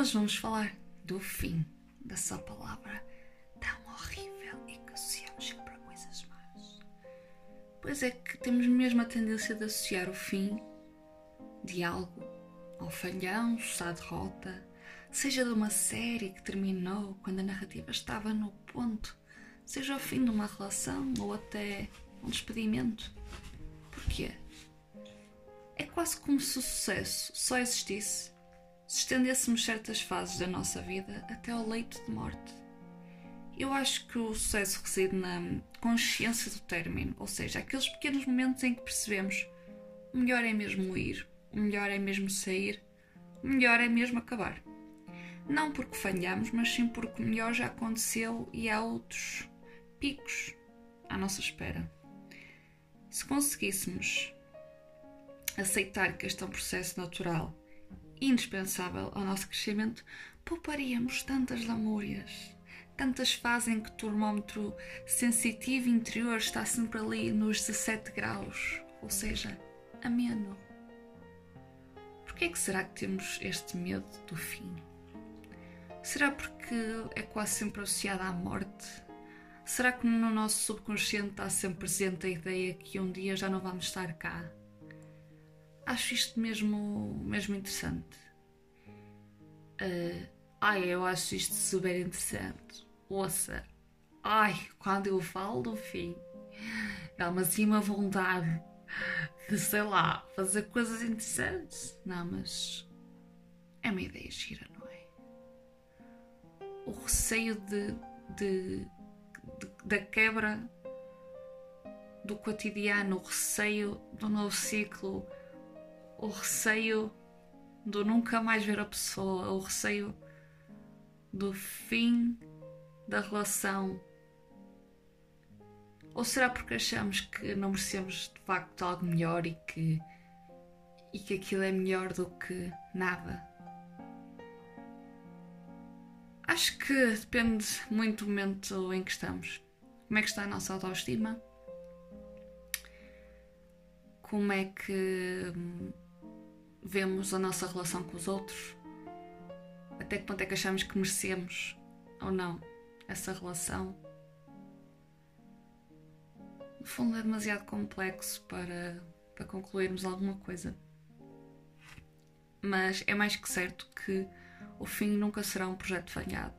Hoje vamos falar do fim dessa palavra tão horrível e que associamos sempre a coisas más. Pois é que temos mesmo a tendência de associar o fim de algo ao falhanço, à derrota, seja de uma série que terminou quando a narrativa estava no ponto, seja o fim de uma relação ou até um despedimento. Porquê? É quase como se o sucesso só existisse se estendêssemos certas fases da nossa vida até ao leito de morte. Eu acho que o sucesso reside na consciência do término, ou seja, aqueles pequenos momentos em que percebemos o melhor é mesmo ir, o melhor é mesmo sair, o melhor é mesmo acabar. Não porque falhamos, mas sim porque o melhor já aconteceu e há outros picos à nossa espera. Se conseguíssemos aceitar que este é um processo natural indispensável ao nosso crescimento, pouparíamos tantas lamúrias, tantas fases em que o termómetro sensitivo interior está sempre ali nos 17 graus, ou seja, ameno. Por que é que será que temos este medo do fim? Será porque é quase sempre associado à morte? Será que no nosso subconsciente está sempre presente a ideia que um dia já não vamos estar cá? Acho isto mesmo, mesmo interessante. Uh, ai, eu acho isto super interessante. Ouça, ai, quando eu falo do fim, dá-me assim uma vontade de, sei lá, fazer coisas interessantes. Não, mas é uma ideia gira, não é? O receio de, de, de da quebra do cotidiano, o receio do novo ciclo o receio do nunca mais ver a pessoa, o receio do fim da relação? Ou será porque achamos que não merecemos de facto algo melhor e que, e que aquilo é melhor do que nada? Acho que depende muito do momento em que estamos. Como é que está a nossa autoestima? Como é que vemos a nossa relação com os outros, até que ponto é que achamos que merecemos ou não essa relação. No fundo, é demasiado complexo para, para concluirmos alguma coisa. Mas é mais que certo que o fim nunca será um projeto falhado.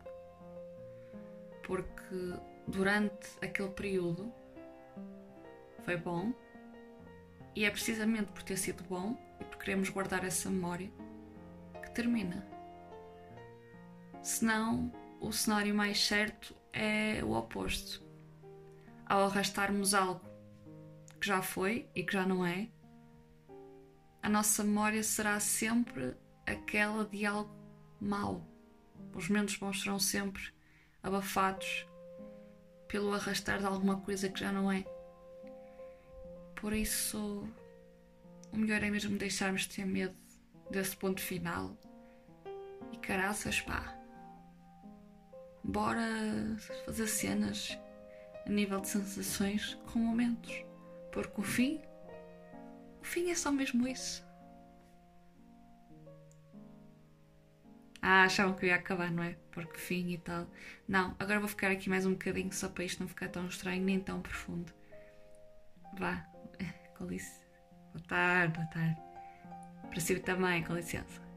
Porque durante aquele período foi bom e é precisamente por ter sido bom e por queremos guardar essa memória que termina. Senão, o cenário mais certo é o oposto. Ao arrastarmos algo que já foi e que já não é, a nossa memória será sempre aquela de algo mau. Os momentos bons serão sempre abafados pelo arrastar de alguma coisa que já não é. Por isso, o melhor é mesmo deixarmos de ter medo desse ponto final. E caraças, pá. Bora fazer cenas a nível de sensações com momentos. Porque o fim, o fim é só mesmo isso. Ah, achavam que eu ia acabar, não é? Porque fim e tal. Não, agora vou ficar aqui mais um bocadinho só para isto não ficar tão estranho nem tão profundo. Vá, com licença. Boa tarde, boa tarde. Para si também, com licença.